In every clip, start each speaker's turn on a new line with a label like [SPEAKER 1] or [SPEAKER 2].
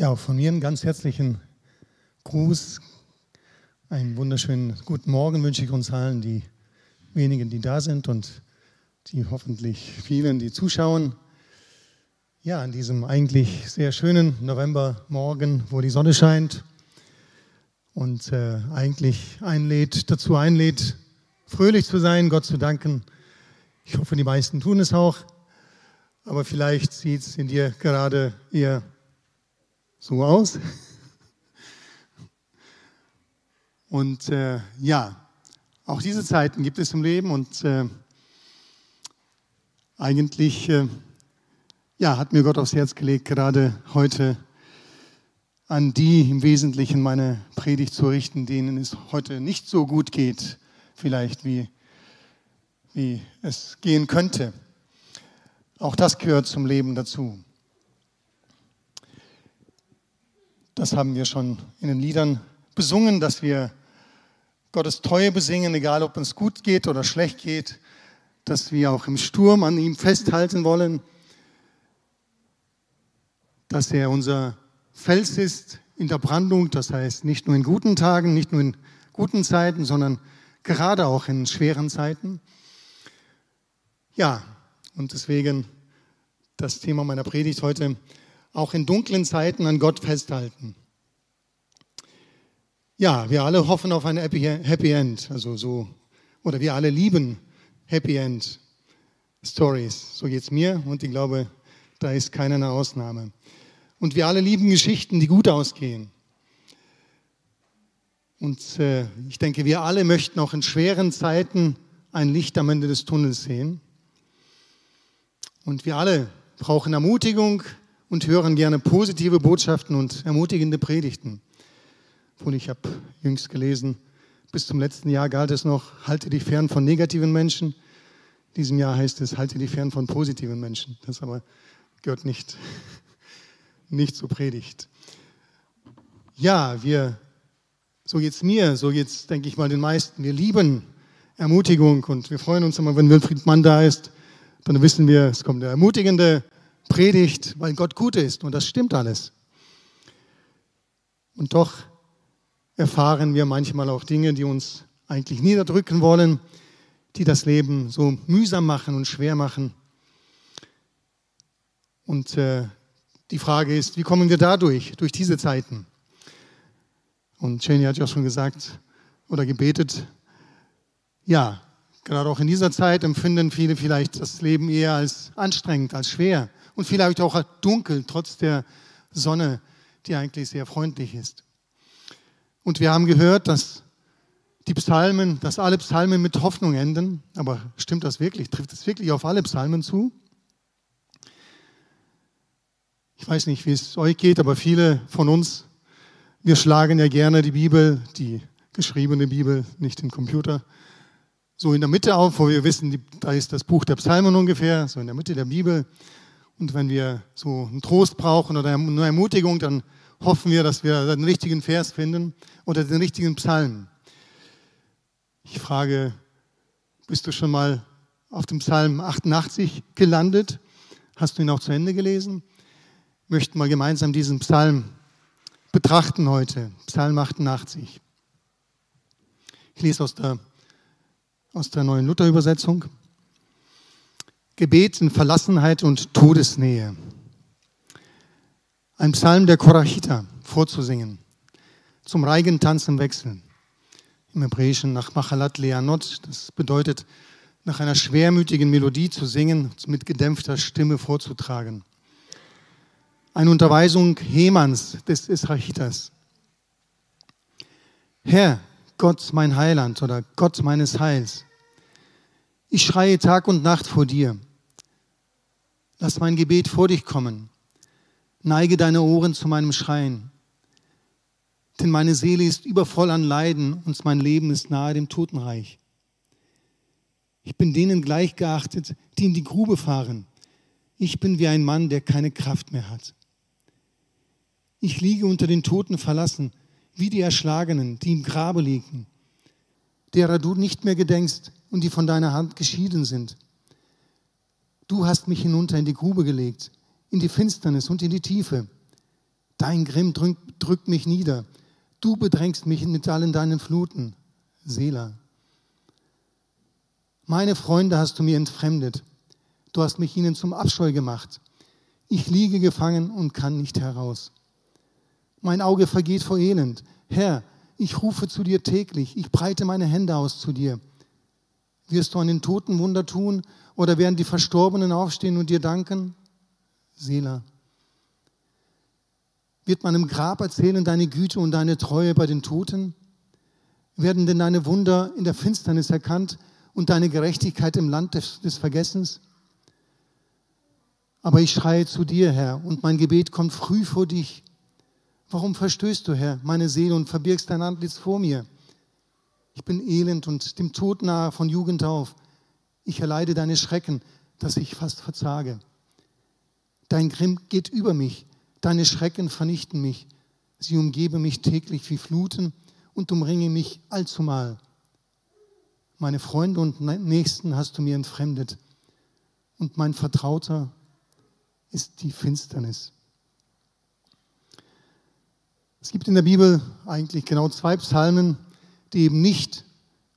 [SPEAKER 1] Ja, von mir einen ganz herzlichen Gruß. Einen wunderschönen guten Morgen wünsche ich uns allen, die wenigen, die da sind und die hoffentlich vielen, die zuschauen. Ja, an diesem eigentlich sehr schönen Novembermorgen, wo die Sonne scheint und äh, eigentlich einlädt, dazu einlädt, fröhlich zu sein, Gott zu danken. Ich hoffe, die meisten tun es auch, aber vielleicht sieht es in dir gerade eher so aus. Und äh, ja, auch diese Zeiten gibt es im Leben und äh, eigentlich äh, ja, hat mir Gott aufs Herz gelegt, gerade heute an die im Wesentlichen meine Predigt zu richten, denen es heute nicht so gut geht, vielleicht wie, wie es gehen könnte. Auch das gehört zum Leben dazu. Das haben wir schon in den Liedern besungen, dass wir Gottes Treue besingen, egal ob uns gut geht oder schlecht geht, dass wir auch im Sturm an ihm festhalten wollen, dass er unser Fels ist in der Brandung, das heißt nicht nur in guten Tagen, nicht nur in guten Zeiten, sondern gerade auch in schweren Zeiten. Ja, und deswegen das Thema meiner Predigt heute, auch in dunklen Zeiten an Gott festhalten. Ja, wir alle hoffen auf ein Happy End, also so, oder wir alle lieben Happy End Stories. So geht es mir und ich glaube, da ist keine Ausnahme. Und wir alle lieben Geschichten, die gut ausgehen. Und äh, ich denke, wir alle möchten auch in schweren Zeiten ein Licht am Ende des Tunnels sehen. Und wir alle brauchen Ermutigung, und hören gerne positive Botschaften und ermutigende Predigten. Und ich habe jüngst gelesen, bis zum letzten Jahr galt es noch, halte dich fern von negativen Menschen. In diesem Jahr heißt es, halte dich fern von positiven Menschen. Das aber gehört nicht, nicht zur Predigt. Ja, wir, so geht's mir, so geht's, denke ich mal, den meisten. Wir lieben Ermutigung und wir freuen uns immer, wenn Wilfried Mann da ist. Dann wissen wir, es kommt der ermutigende predigt, weil Gott gut ist und das stimmt alles. Und doch erfahren wir manchmal auch Dinge, die uns eigentlich niederdrücken wollen, die das Leben so mühsam machen und schwer machen. Und äh, die Frage ist, wie kommen wir dadurch, durch diese Zeiten? Und Jenny hat ja schon gesagt oder gebetet, ja, gerade auch in dieser Zeit empfinden viele vielleicht das Leben eher als anstrengend, als schwer und vielleicht auch dunkel, trotz der Sonne, die eigentlich sehr freundlich ist. Und wir haben gehört, dass die Psalmen, dass alle Psalmen mit Hoffnung enden. Aber stimmt das wirklich? Trifft es wirklich auf alle Psalmen zu? Ich weiß nicht, wie es euch geht, aber viele von uns, wir schlagen ja gerne die Bibel, die geschriebene Bibel, nicht den Computer, so in der Mitte auf, wo wir wissen, da ist das Buch der Psalmen ungefähr, so in der Mitte der Bibel. Und wenn wir so einen Trost brauchen oder eine Ermutigung, dann hoffen wir, dass wir den richtigen Vers finden oder den richtigen Psalm. Ich frage, bist du schon mal auf dem Psalm 88 gelandet? Hast du ihn auch zu Ende gelesen? Wir möchten mal gemeinsam diesen Psalm betrachten heute. Psalm 88. Ich lese aus der, aus der neuen Luther-Übersetzung. Gebet in Verlassenheit und Todesnähe. Ein Psalm der Korachita vorzusingen, zum Reigentanz im Wechsel. Im Hebräischen nach Machalat Leanot, das bedeutet, nach einer schwermütigen Melodie zu singen, mit gedämpfter Stimme vorzutragen. Eine Unterweisung Hemans des Israchitas. Herr, Gott mein Heiland oder Gott meines Heils, ich schreie Tag und Nacht vor dir. Lass mein Gebet vor dich kommen. Neige deine Ohren zu meinem Schreien. Denn meine Seele ist übervoll an Leiden und mein Leben ist nahe dem Totenreich. Ich bin denen gleichgeachtet, die in die Grube fahren. Ich bin wie ein Mann, der keine Kraft mehr hat. Ich liege unter den Toten verlassen, wie die Erschlagenen, die im Grabe liegen, derer du nicht mehr gedenkst und die von deiner Hand geschieden sind. Du hast mich hinunter in die Grube gelegt, in die Finsternis und in die Tiefe. Dein Grimm drückt mich nieder. Du bedrängst mich mit allen deinen Fluten. Selah. Meine Freunde hast du mir entfremdet. Du hast mich ihnen zum Abscheu gemacht. Ich liege gefangen und kann nicht heraus. Mein Auge vergeht vor Elend. Herr, ich rufe zu dir täglich. Ich breite meine Hände aus zu dir. Wirst du an den Toten Wunder tun oder werden die Verstorbenen aufstehen und dir danken? Selah. Wird man im Grab erzählen deine Güte und deine Treue bei den Toten? Werden denn deine Wunder in der Finsternis erkannt und deine Gerechtigkeit im Land des, des Vergessens? Aber ich schreie zu dir, Herr, und mein Gebet kommt früh vor dich. Warum verstößt du, Herr, meine Seele und verbirgst dein Antlitz vor mir? Ich bin elend und dem Tod nahe von Jugend auf. Ich erleide deine Schrecken, dass ich fast verzage. Dein Grimm geht über mich, deine Schrecken vernichten mich. Sie umgeben mich täglich wie Fluten und umringe mich allzumal. Meine Freunde und Nächsten hast du mir entfremdet und mein Vertrauter ist die Finsternis. Es gibt in der Bibel eigentlich genau zwei Psalmen, die eben nicht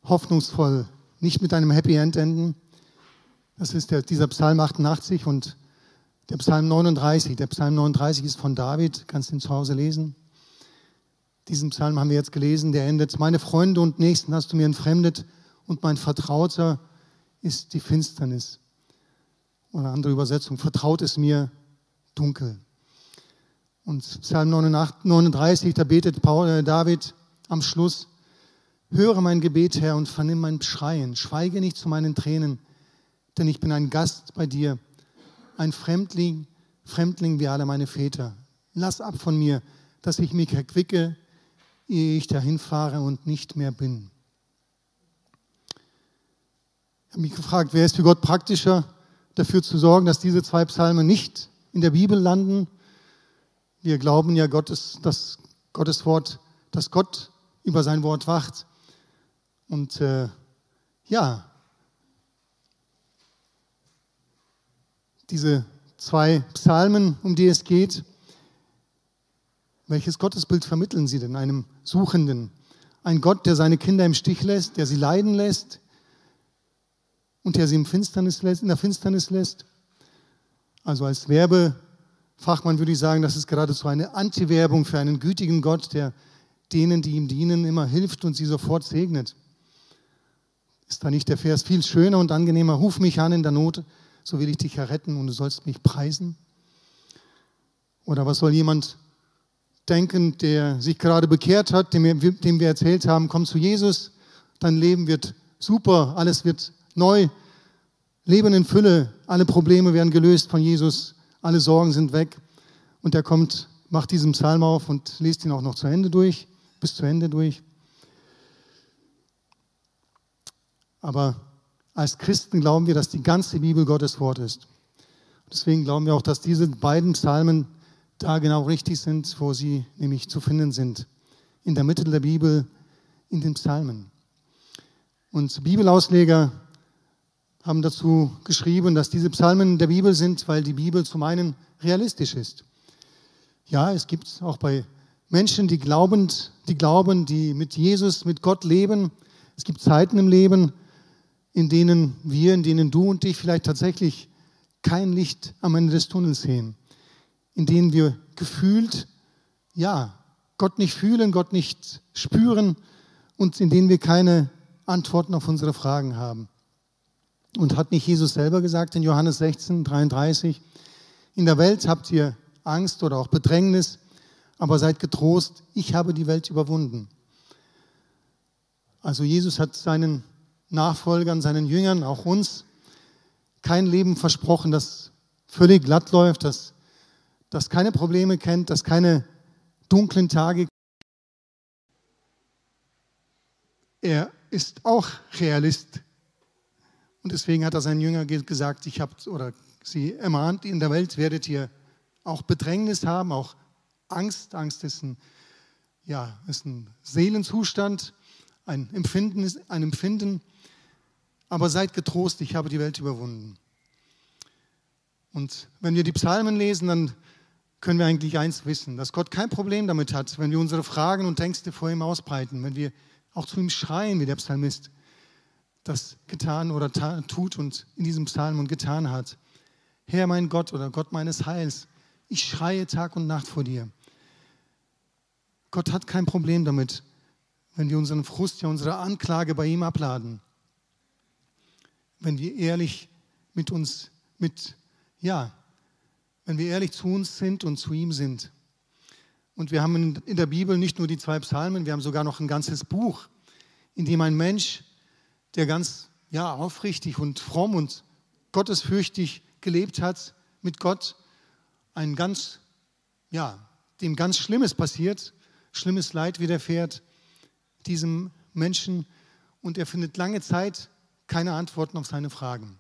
[SPEAKER 1] hoffnungsvoll, nicht mit einem Happy End enden. Das ist der, dieser Psalm 88 und der Psalm 39. Der Psalm 39 ist von David, kannst du ihn zu Hause lesen. Diesen Psalm haben wir jetzt gelesen, der endet, meine Freunde und Nächsten hast du mir entfremdet und mein Vertrauter ist die Finsternis. Oder andere Übersetzung, vertraut ist mir dunkel. Und Psalm 39, da betet äh, David am Schluss, höre mein Gebet, Herr, und vernimm mein Schreien, schweige nicht zu meinen Tränen, denn ich bin ein Gast bei dir, ein Fremdling, Fremdling wie alle meine Väter. Lass ab von mir, dass ich mich erquicke, ehe ich dahin fahre und nicht mehr bin. Ich habe mich gefragt, wer ist für Gott praktischer, dafür zu sorgen, dass diese zwei Psalmen nicht in der Bibel landen? Wir glauben ja, Gottes, dass Gottes Wort, dass Gott über sein Wort wacht. Und äh, ja, diese zwei Psalmen, um die es geht, welches Gottesbild vermitteln sie denn einem Suchenden? Ein Gott, der seine Kinder im Stich lässt, der sie leiden lässt und der sie im Finsternis lässt, in der Finsternis lässt? Also als Werbefachmann würde ich sagen, das ist geradezu eine Anti-Werbung für einen gütigen Gott, der denen, die ihm dienen, immer hilft und sie sofort segnet. Ist da nicht der Vers viel schöner und angenehmer? Ruf mich an in der Not, so will ich dich erretten und du sollst mich preisen? Oder was soll jemand denken, der sich gerade bekehrt hat, dem wir, dem wir erzählt haben, komm zu Jesus, dein Leben wird super, alles wird neu, Leben in Fülle, alle Probleme werden gelöst von Jesus, alle Sorgen sind weg. Und er kommt, macht diesen Psalm auf und liest ihn auch noch zu Ende durch, bis zu Ende durch. Aber als Christen glauben wir, dass die ganze Bibel Gottes Wort ist. Deswegen glauben wir auch, dass diese beiden Psalmen da genau richtig sind, wo sie nämlich zu finden sind. In der Mitte der Bibel, in den Psalmen. Und Bibelausleger haben dazu geschrieben, dass diese Psalmen der Bibel sind, weil die Bibel zum einen realistisch ist. Ja, es gibt auch bei Menschen, die glaubend, die glauben, die mit Jesus, mit Gott leben. Es gibt Zeiten im Leben, in denen wir, in denen du und ich vielleicht tatsächlich kein Licht am Ende des Tunnels sehen, in denen wir gefühlt, ja, Gott nicht fühlen, Gott nicht spüren und in denen wir keine Antworten auf unsere Fragen haben. Und hat nicht Jesus selber gesagt in Johannes 16, 33, in der Welt habt ihr Angst oder auch Bedrängnis, aber seid getrost, ich habe die Welt überwunden. Also Jesus hat seinen Nachfolgern, seinen Jüngern, auch uns, kein Leben versprochen, das völlig glatt läuft, das, das keine Probleme kennt, das keine dunklen Tage. Er ist auch Realist und deswegen hat er seinen Jüngern gesagt, ich habe, oder sie ermahnt, in der Welt werdet ihr auch Bedrängnis haben, auch Angst. Angst ist ein, ja, ist ein Seelenzustand, ein Empfinden, ein Empfinden. Aber seid getrost, ich habe die Welt überwunden. Und wenn wir die Psalmen lesen, dann können wir eigentlich eins wissen, dass Gott kein Problem damit hat, wenn wir unsere Fragen und Ängste vor ihm ausbreiten, wenn wir auch zu ihm schreien, wie der Psalmist das getan oder tut und in diesem Psalm und getan hat. Herr mein Gott oder Gott meines Heils, ich schreie Tag und Nacht vor dir. Gott hat kein Problem damit, wenn wir unseren Frust, ja unsere Anklage bei ihm abladen. Wenn wir ehrlich mit uns, mit, ja, wenn wir ehrlich zu uns sind und zu ihm sind. Und wir haben in der Bibel nicht nur die zwei Psalmen, wir haben sogar noch ein ganzes Buch, in dem ein Mensch, der ganz ja, aufrichtig und fromm und gottesfürchtig gelebt hat mit Gott, ein ganz, ja, dem ganz Schlimmes passiert, schlimmes Leid widerfährt diesem Menschen und er findet lange Zeit keine Antworten auf seine Fragen.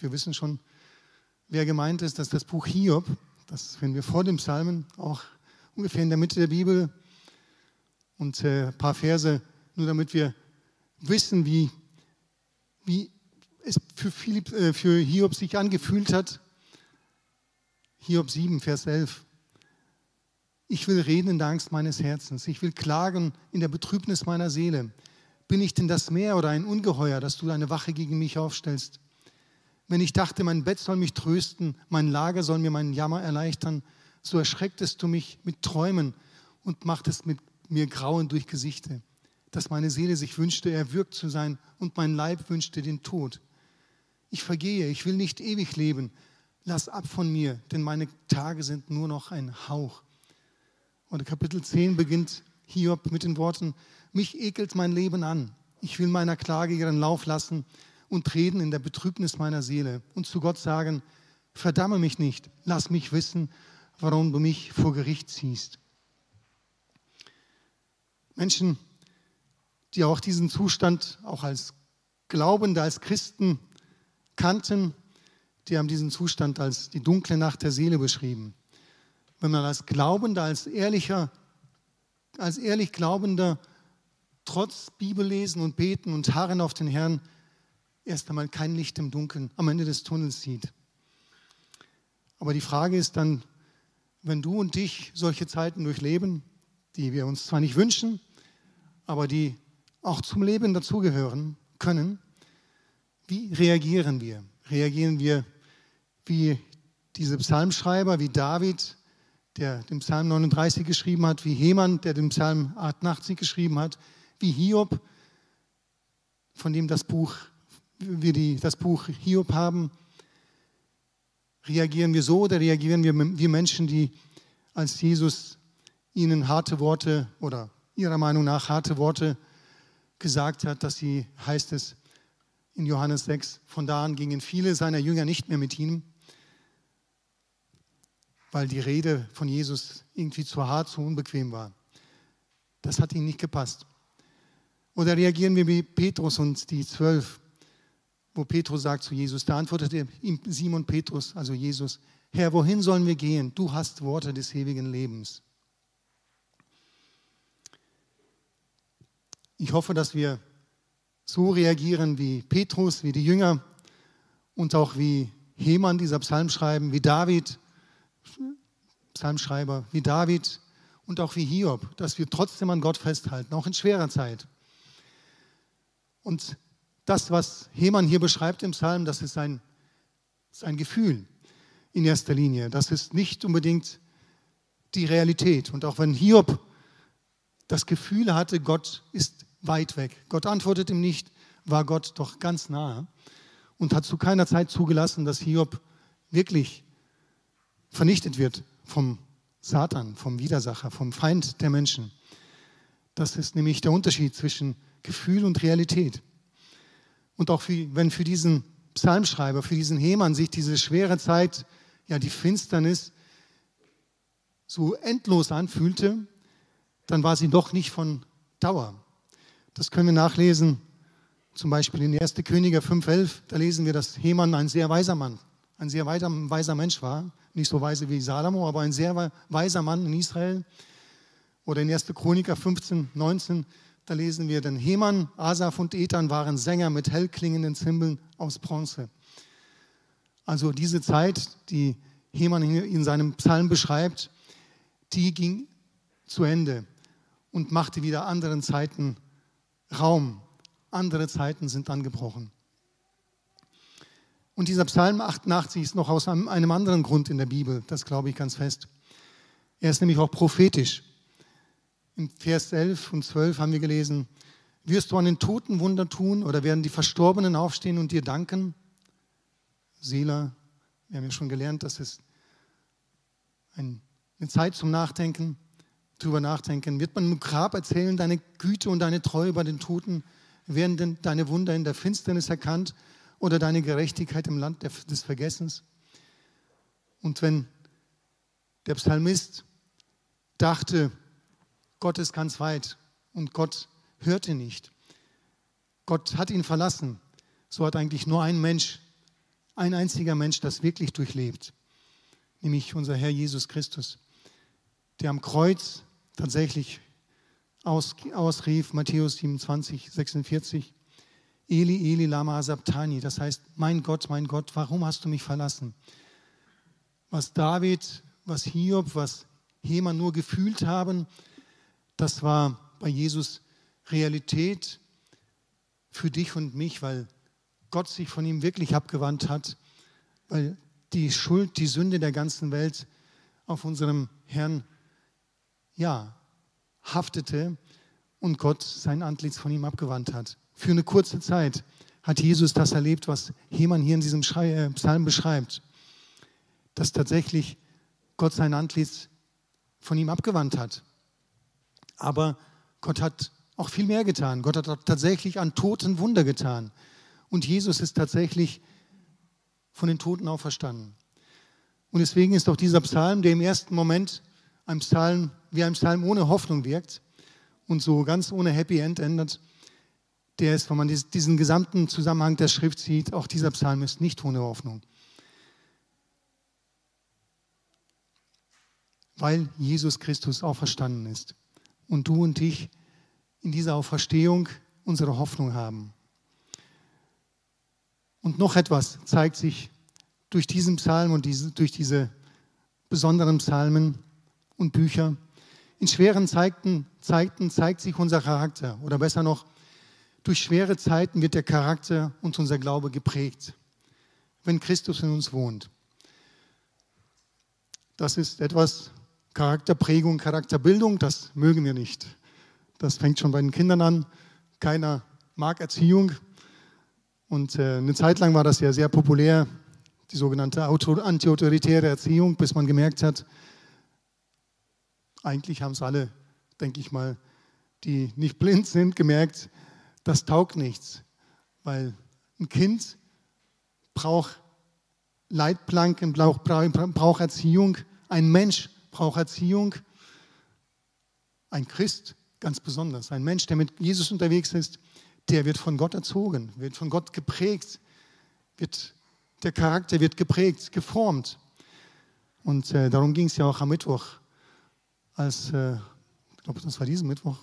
[SPEAKER 1] Wir wissen schon, wer gemeint ist, dass das Buch Hiob, das finden wir vor dem Psalmen, auch ungefähr in der Mitte der Bibel und äh, ein paar Verse, nur damit wir wissen, wie, wie es für, Philipp, äh, für Hiob sich angefühlt hat. Hiob 7, Vers 11. Ich will reden in der Angst meines Herzens. Ich will klagen in der Betrübnis meiner Seele. Bin ich denn das Meer oder ein Ungeheuer, dass du eine Wache gegen mich aufstellst? Wenn ich dachte, mein Bett soll mich trösten, mein Lager soll mir meinen Jammer erleichtern, so erschrecktest du mich mit Träumen und machtest mit mir Grauen durch Gesichte, dass meine Seele sich wünschte, erwürgt zu sein und mein Leib wünschte den Tod. Ich vergehe, ich will nicht ewig leben. Lass ab von mir, denn meine Tage sind nur noch ein Hauch. Und Kapitel 10 beginnt Hiob mit den Worten, mich ekelt mein Leben an. Ich will meiner Klage ihren Lauf lassen und reden in der Betrübnis meiner Seele und zu Gott sagen, verdamme mich nicht, lass mich wissen, warum du mich vor Gericht ziehst. Menschen, die auch diesen Zustand auch als Glaubende, als Christen kannten, die haben diesen Zustand als die dunkle Nacht der Seele beschrieben. Wenn man als Glaubender, als ehrlicher, als ehrlich Glaubender trotz Bibellesen und Beten und Harren auf den Herrn erst einmal kein Licht im Dunkeln am Ende des Tunnels sieht. Aber die Frage ist dann, wenn du und ich solche Zeiten durchleben, die wir uns zwar nicht wünschen, aber die auch zum Leben dazugehören können, wie reagieren wir? Reagieren wir wie diese Psalmschreiber, wie David, der den Psalm 39 geschrieben hat, wie Heman, der den Psalm 88 geschrieben hat, wie Hiob, von dem das Buch wir die, das Buch Hiob haben, reagieren wir so oder reagieren wir wie Menschen, die als Jesus ihnen harte Worte oder ihrer Meinung nach harte Worte gesagt hat, dass sie, heißt es in Johannes 6, von da an gingen viele seiner Jünger nicht mehr mit ihm, weil die Rede von Jesus irgendwie zu hart, zu unbequem war. Das hat ihnen nicht gepasst. Oder reagieren wir wie Petrus und die Zwölf, wo Petrus sagt zu Jesus, da antwortete ihm Simon Petrus, also Jesus, Herr, wohin sollen wir gehen? Du hast Worte des ewigen Lebens. Ich hoffe, dass wir so reagieren wie Petrus, wie die Jünger und auch wie Heman dieser Psalm schreiben, wie David, Psalmschreiber, wie David und auch wie Hiob, dass wir trotzdem an Gott festhalten, auch in schwerer Zeit. Und das, was Hemann hier beschreibt im Psalm, das ist ein, sein Gefühl in erster Linie. Das ist nicht unbedingt die Realität. Und auch wenn Hiob das Gefühl hatte, Gott ist weit weg, Gott antwortet ihm nicht, war Gott doch ganz nahe und hat zu keiner Zeit zugelassen, dass Hiob wirklich vernichtet wird vom Satan, vom Widersacher, vom Feind der Menschen. Das ist nämlich der Unterschied zwischen Gefühl und Realität. Und auch für, wenn für diesen Psalmschreiber, für diesen Hemann sich diese schwere Zeit, ja die Finsternis so endlos anfühlte, dann war sie doch nicht von Dauer. Das können wir nachlesen, zum Beispiel in 1. Könige 5,11, da lesen wir, dass Heman ein sehr weiser Mann, ein sehr weiser Mensch war. Nicht so weise wie Salomo, aber ein sehr weiser Mann in Israel. Oder in 1. Chroniker 15, 19, da lesen wir, denn Heman, Asaf und Ethan waren Sänger mit hellklingenden Zimbeln aus Bronze. Also diese Zeit, die Hemann in seinem Psalm beschreibt, die ging zu Ende und machte wieder anderen Zeiten Raum. Andere Zeiten sind angebrochen. Und dieser Psalm 88 ist noch aus einem, einem anderen Grund in der Bibel, das glaube ich ganz fest. Er ist nämlich auch prophetisch. Im Vers 11 und 12 haben wir gelesen, wirst du an den Toten Wunder tun oder werden die Verstorbenen aufstehen und dir danken? Seela, wir haben ja schon gelernt, das ist eine Zeit zum Nachdenken, drüber nachdenken. Wird man im Grab erzählen, deine Güte und deine Treue bei den Toten? Werden deine Wunder in der Finsternis erkannt? Oder deine Gerechtigkeit im Land des Vergessens. Und wenn der Psalmist dachte, Gott ist ganz weit und Gott hörte nicht, Gott hat ihn verlassen, so hat eigentlich nur ein Mensch, ein einziger Mensch das wirklich durchlebt, nämlich unser Herr Jesus Christus, der am Kreuz tatsächlich aus, ausrief, Matthäus 27, 46, Eli, Eli, lama sabtani. Das heißt, mein Gott, mein Gott, warum hast du mich verlassen? Was David, was Hiob, was Heman nur gefühlt haben, das war bei Jesus Realität für dich und mich, weil Gott sich von ihm wirklich abgewandt hat, weil die Schuld, die Sünde der ganzen Welt auf unserem Herrn, ja, haftete und Gott sein Antlitz von ihm abgewandt hat für eine kurze Zeit hat Jesus das erlebt, was Heman hier in diesem äh, Psalm beschreibt, dass tatsächlich Gott sein Antlitz von ihm abgewandt hat. Aber Gott hat auch viel mehr getan. Gott hat tatsächlich an Toten Wunder getan. Und Jesus ist tatsächlich von den Toten auferstanden. Und deswegen ist auch dieser Psalm, der im ersten Moment ein Psalm, wie ein Psalm ohne Hoffnung wirkt und so ganz ohne Happy End endet, der ist, wenn man diesen gesamten Zusammenhang der Schrift sieht, auch dieser Psalm ist nicht ohne Hoffnung. Weil Jesus Christus auferstanden ist und du und ich in dieser Auferstehung unsere Hoffnung haben. Und noch etwas zeigt sich durch diesen Psalm und diese, durch diese besonderen Psalmen und Bücher. In schweren Zeiten, Zeiten zeigt sich unser Charakter oder besser noch, durch schwere Zeiten wird der Charakter und unser Glaube geprägt, wenn Christus in uns wohnt. Das ist etwas Charakterprägung, Charakterbildung, das mögen wir nicht. Das fängt schon bei den Kindern an. Keiner mag Erziehung. Und äh, eine Zeit lang war das ja sehr populär, die sogenannte antiautoritäre Erziehung, bis man gemerkt hat, eigentlich haben es alle, denke ich mal, die nicht blind sind, gemerkt, das taugt nichts, weil ein Kind braucht Leitplanken, braucht, braucht Erziehung, ein Mensch braucht Erziehung, ein Christ ganz besonders, ein Mensch, der mit Jesus unterwegs ist, der wird von Gott erzogen, wird von Gott geprägt, wird, der Charakter wird geprägt, geformt. Und äh, darum ging es ja auch am Mittwoch, als, äh, ich glaube, das war diesen Mittwoch,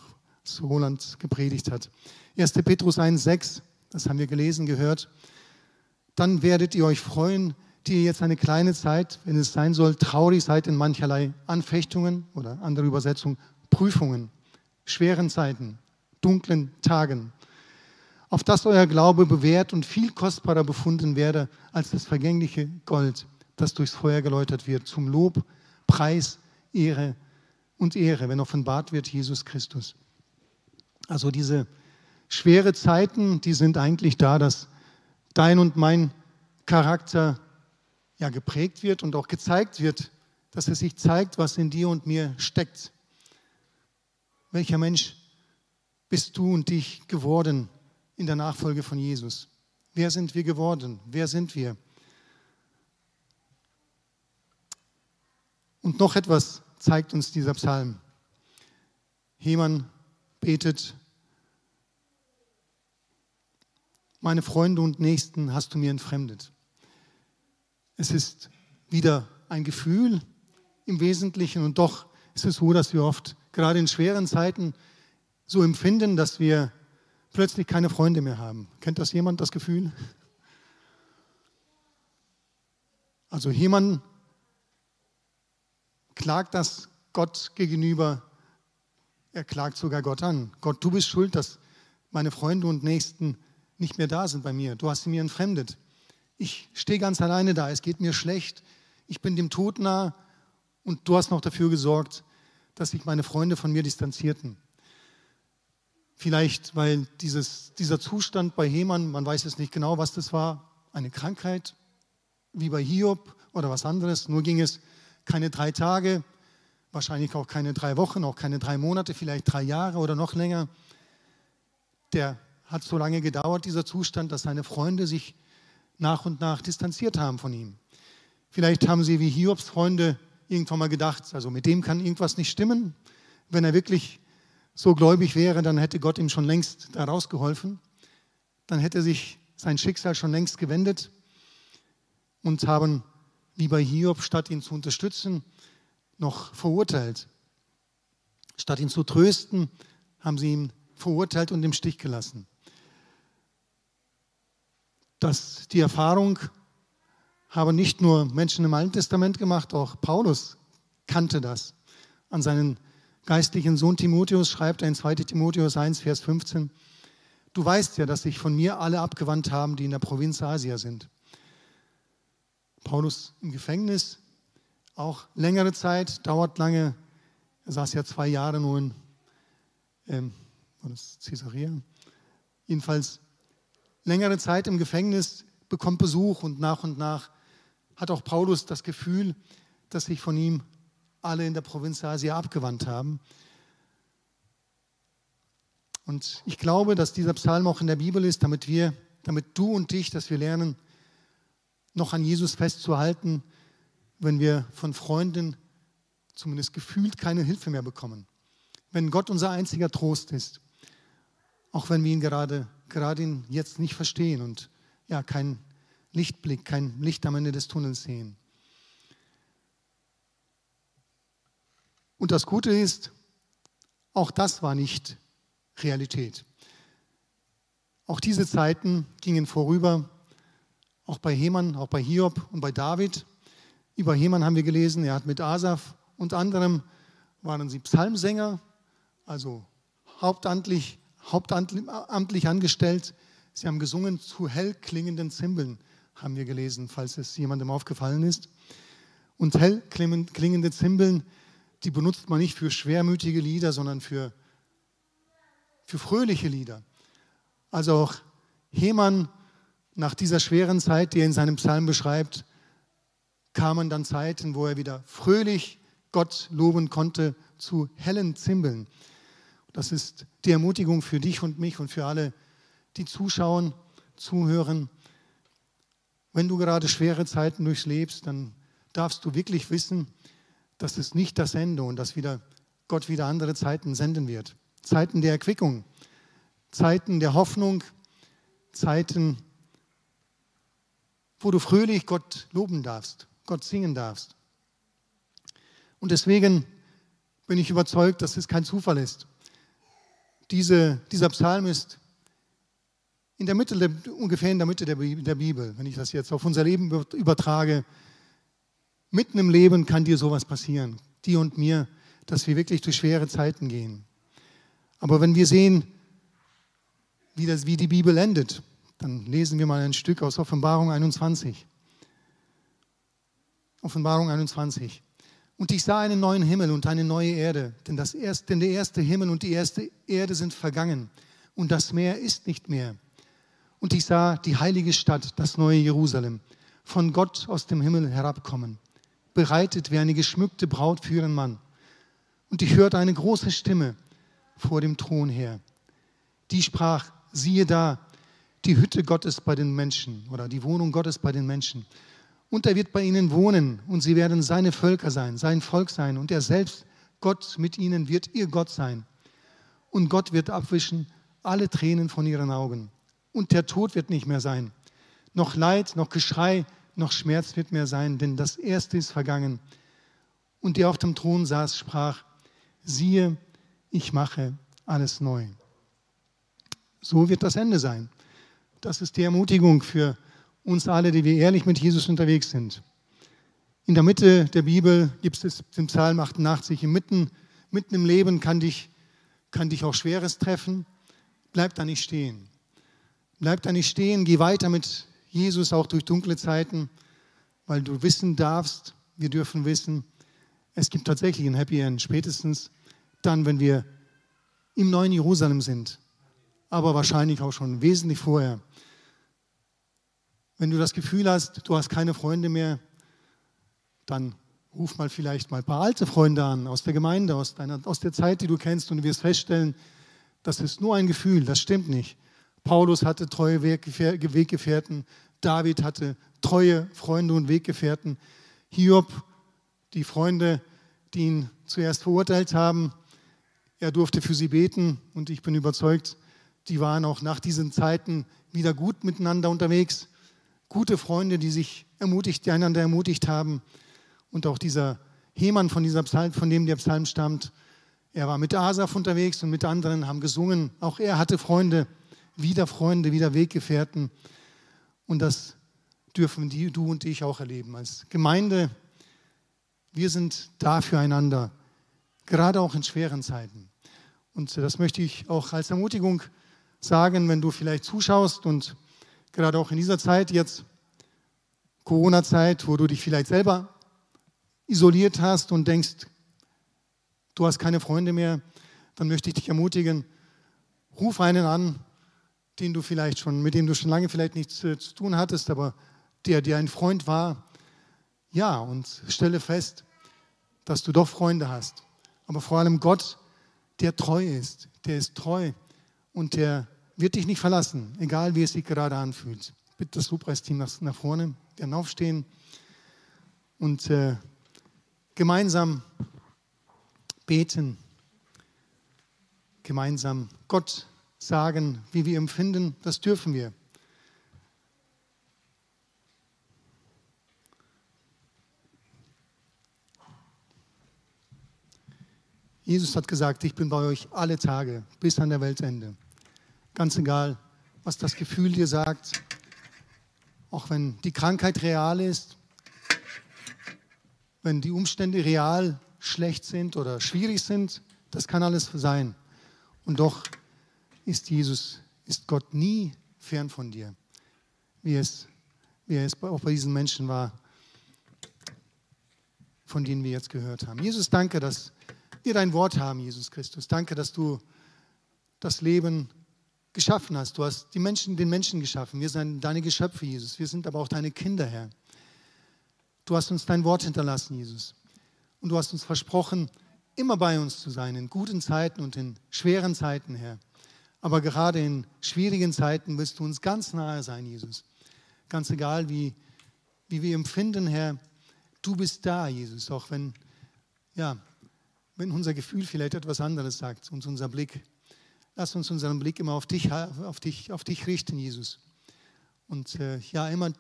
[SPEAKER 1] als Roland gepredigt hat. 1. Petrus 1,6, das haben wir gelesen, gehört. Dann werdet ihr euch freuen, die ihr jetzt eine kleine Zeit, wenn es sein soll, traurig seid in mancherlei Anfechtungen oder andere Übersetzung, Prüfungen, schweren Zeiten, dunklen Tagen, auf das euer Glaube bewährt und viel kostbarer befunden werde als das vergängliche Gold, das durchs Feuer geläutert wird, zum Lob, Preis, Ehre und Ehre, wenn offenbart wird Jesus Christus. Also diese schwere Zeiten, die sind eigentlich da, dass dein und mein Charakter ja geprägt wird und auch gezeigt wird, dass es sich zeigt, was in dir und mir steckt. Welcher Mensch bist du und dich geworden in der Nachfolge von Jesus? Wer sind wir geworden? Wer sind wir? Und noch etwas zeigt uns dieser Psalm. Hemann betet, meine Freunde und Nächsten hast du mir entfremdet. Es ist wieder ein Gefühl im Wesentlichen und doch ist es so, dass wir oft gerade in schweren Zeiten so empfinden, dass wir plötzlich keine Freunde mehr haben. Kennt das jemand, das Gefühl? Also Heman klagt das Gott gegenüber. Er klagt sogar Gott an. Gott, du bist schuld, dass meine Freunde und Nächsten nicht mehr da sind bei mir. Du hast sie mir entfremdet. Ich stehe ganz alleine da. Es geht mir schlecht. Ich bin dem Tod nah. Und du hast noch dafür gesorgt, dass sich meine Freunde von mir distanzierten. Vielleicht, weil dieses, dieser Zustand bei Heman, man weiß es nicht genau, was das war, eine Krankheit, wie bei Hiob oder was anderes. Nur ging es keine drei Tage, wahrscheinlich auch keine drei Wochen, auch keine drei Monate, vielleicht drei Jahre oder noch länger. Der hat so lange gedauert, dieser Zustand, dass seine Freunde sich nach und nach distanziert haben von ihm. Vielleicht haben sie wie Hiobs Freunde irgendwann mal gedacht, also mit dem kann irgendwas nicht stimmen. Wenn er wirklich so gläubig wäre, dann hätte Gott ihm schon längst da rausgeholfen. Dann hätte sich sein Schicksal schon längst gewendet und haben, wie bei Hiob, statt ihn zu unterstützen, noch verurteilt. Statt ihn zu trösten, haben sie ihn verurteilt und im Stich gelassen. Das, die Erfahrung haben nicht nur Menschen im Alten Testament gemacht, auch Paulus kannte das. An seinen geistlichen Sohn Timotheus schreibt er in 2 Timotheus 1, Vers 15, Du weißt ja, dass sich von mir alle abgewandt haben, die in der Provinz Asia sind. Paulus im Gefängnis, auch längere Zeit, dauert lange. Er saß ja zwei Jahre nur in ähm, Caesarea? Jedenfalls längere Zeit im Gefängnis, bekommt Besuch und nach und nach hat auch Paulus das Gefühl, dass sich von ihm alle in der Provinz Asia abgewandt haben. Und ich glaube, dass dieser Psalm auch in der Bibel ist, damit wir, damit du und ich, dass wir lernen, noch an Jesus festzuhalten, wenn wir von Freunden zumindest gefühlt keine Hilfe mehr bekommen. Wenn Gott unser einziger Trost ist, auch wenn wir ihn gerade, gerade ihn jetzt nicht verstehen und ja, keinen Lichtblick, kein Licht am Ende des Tunnels sehen. Und das Gute ist, auch das war nicht Realität. Auch diese Zeiten gingen vorüber, auch bei Heman, auch bei Hiob und bei David. Über Heman haben wir gelesen, er hat mit Asaf und anderem waren sie Psalmsänger, also hauptamtlich, hauptamtlich angestellt. Sie haben gesungen zu hell klingenden Zimbeln, haben wir gelesen, falls es jemandem aufgefallen ist. Und hell klingende Zimbeln, die benutzt man nicht für schwermütige Lieder, sondern für für fröhliche Lieder. Also auch Hemann nach dieser schweren Zeit, die er in seinem Psalm beschreibt, kamen dann Zeiten, wo er wieder fröhlich Gott loben konnte zu hellen Zimbeln. Das ist die Ermutigung für dich und mich und für alle, die zuschauen, zuhören. Wenn du gerade schwere Zeiten durchlebst, dann darfst du wirklich wissen, dass es nicht das Ende und dass wieder Gott wieder andere Zeiten senden wird. Zeiten der Erquickung, Zeiten der Hoffnung, Zeiten, wo du fröhlich Gott loben darfst, Gott singen darfst. Und deswegen bin ich überzeugt, dass es kein Zufall ist. Diese, dieser Psalm ist in der Mitte, ungefähr in der Mitte der Bibel, wenn ich das jetzt auf unser Leben übertrage. Mitten im Leben kann dir sowas passieren, dir und mir, dass wir wirklich durch schwere Zeiten gehen. Aber wenn wir sehen, wie, das, wie die Bibel endet, dann lesen wir mal ein Stück aus Offenbarung 21. Offenbarung 21. Und ich sah einen neuen Himmel und eine neue Erde, denn, das erste, denn der erste Himmel und die erste Erde sind vergangen und das Meer ist nicht mehr. Und ich sah die heilige Stadt, das neue Jerusalem, von Gott aus dem Himmel herabkommen, bereitet wie eine geschmückte Braut für ihren Mann. Und ich hörte eine große Stimme, vor dem Thron her. Die sprach, siehe da, die Hütte Gottes bei den Menschen oder die Wohnung Gottes bei den Menschen. Und er wird bei ihnen wohnen und sie werden seine Völker sein, sein Volk sein und er selbst, Gott mit ihnen, wird ihr Gott sein. Und Gott wird abwischen alle Tränen von ihren Augen. Und der Tod wird nicht mehr sein. Noch Leid, noch Geschrei, noch Schmerz wird mehr sein, denn das Erste ist vergangen. Und der auf dem Thron saß, sprach, siehe, ich mache alles neu. So wird das Ende sein. Das ist die Ermutigung für uns alle, die wir ehrlich mit Jesus unterwegs sind. In der Mitte der Bibel gibt es den Psalm 88. Mitten, mitten im Leben kann dich, kann dich auch Schweres treffen. Bleib da nicht stehen. Bleib da nicht stehen. Geh weiter mit Jesus auch durch dunkle Zeiten, weil du wissen darfst, wir dürfen wissen, es gibt tatsächlich ein Happy End. Spätestens dann, wenn wir im neuen Jerusalem sind. Aber wahrscheinlich auch schon wesentlich vorher. Wenn du das Gefühl hast, du hast keine Freunde mehr, dann ruf mal vielleicht mal ein paar alte Freunde an aus der Gemeinde, aus, deiner, aus der Zeit, die du kennst und du wirst feststellen, das ist nur ein Gefühl, das stimmt nicht. Paulus hatte treue Weggefährten, David hatte treue Freunde und Weggefährten. Hiob, die Freunde, die ihn zuerst verurteilt haben, er durfte für sie beten und ich bin überzeugt, die waren auch nach diesen Zeiten wieder gut miteinander unterwegs. Gute Freunde, die sich ermutigt, die einander ermutigt haben. Und auch dieser Hemann, von, dieser Psalm, von dem der Psalm stammt, er war mit Asaf unterwegs und mit anderen, haben gesungen. Auch er hatte Freunde, wieder Freunde, wieder Weggefährten. Und das dürfen die, du und ich auch erleben. Als Gemeinde, wir sind da füreinander, gerade auch in schweren Zeiten. Und das möchte ich auch als Ermutigung sagen, wenn du vielleicht zuschaust und gerade auch in dieser Zeit jetzt, Corona-Zeit, wo du dich vielleicht selber isoliert hast und denkst, du hast keine Freunde mehr, dann möchte ich dich ermutigen, ruf einen an, den du vielleicht schon, mit dem du schon lange vielleicht nichts äh, zu tun hattest, aber der dir ein Freund war. Ja, und stelle fest, dass du doch Freunde hast. Aber vor allem Gott, der treu ist, der ist treu und der wird dich nicht verlassen, egal wie es sich gerade anfühlt. Bitte das Lobpreisteam nach, nach vorne, werden aufstehen und äh, gemeinsam beten, gemeinsam Gott sagen, wie wir empfinden, das dürfen wir. Jesus hat gesagt, ich bin bei euch alle Tage bis an der Weltende. Ganz egal, was das Gefühl dir sagt, auch wenn die Krankheit real ist, wenn die Umstände real schlecht sind oder schwierig sind, das kann alles sein. Und doch ist Jesus, ist Gott nie fern von dir, wie es, wie es auch bei diesen Menschen war, von denen wir jetzt gehört haben. Jesus, danke, dass wir dein Wort haben, Jesus Christus. Danke, dass du das Leben geschaffen hast. Du hast die Menschen, den Menschen geschaffen. Wir sind deine Geschöpfe, Jesus. Wir sind aber auch deine Kinder, Herr. Du hast uns dein Wort hinterlassen, Jesus. Und du hast uns versprochen, immer bei uns zu sein, in guten Zeiten und in schweren Zeiten, Herr. Aber gerade in schwierigen Zeiten wirst du uns ganz nahe sein, Jesus. Ganz egal, wie, wie wir empfinden, Herr, du bist da, Jesus, auch wenn, ja, wenn unser Gefühl vielleicht etwas anderes sagt und unser Blick. Lass uns unseren Blick immer auf dich, auf dich, auf dich richten, Jesus. Und äh, ja, immer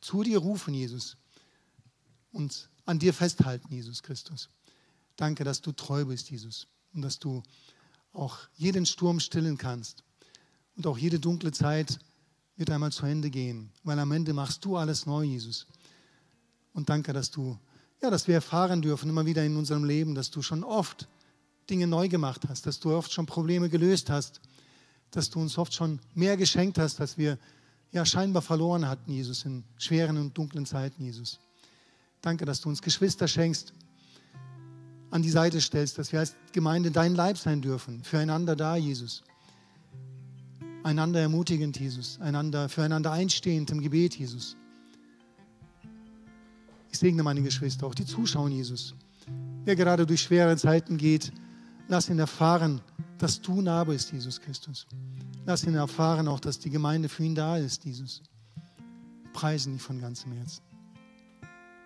[SPEAKER 1] zu dir rufen, Jesus und an dir festhalten, Jesus Christus. Danke, dass du treu bist, Jesus, und dass du auch jeden Sturm stillen kannst. Und auch jede dunkle Zeit wird einmal zu Ende gehen, weil am Ende machst du alles neu, Jesus. Und danke, dass du, ja, dass wir erfahren dürfen, immer wieder in unserem Leben, dass du schon oft Dinge neu gemacht hast, dass du oft schon Probleme gelöst hast, dass du uns oft schon mehr geschenkt hast, als wir ja scheinbar verloren hatten, Jesus, in schweren und dunklen Zeiten, Jesus. Danke, dass du uns Geschwister schenkst, an die Seite stellst, dass wir als Gemeinde dein Leib sein dürfen, füreinander da, Jesus. Einander ermutigend, Jesus. Einander, füreinander einstehend im Gebet, Jesus. Ich segne meine Geschwister, auch die zuschauen, Jesus. Wer gerade durch schwere Zeiten geht, lass ihn erfahren, dass du nah bist, Jesus Christus. Lass ihn erfahren auch, dass die Gemeinde für ihn da ist, Jesus. Preisen dich von ganzem Herzen.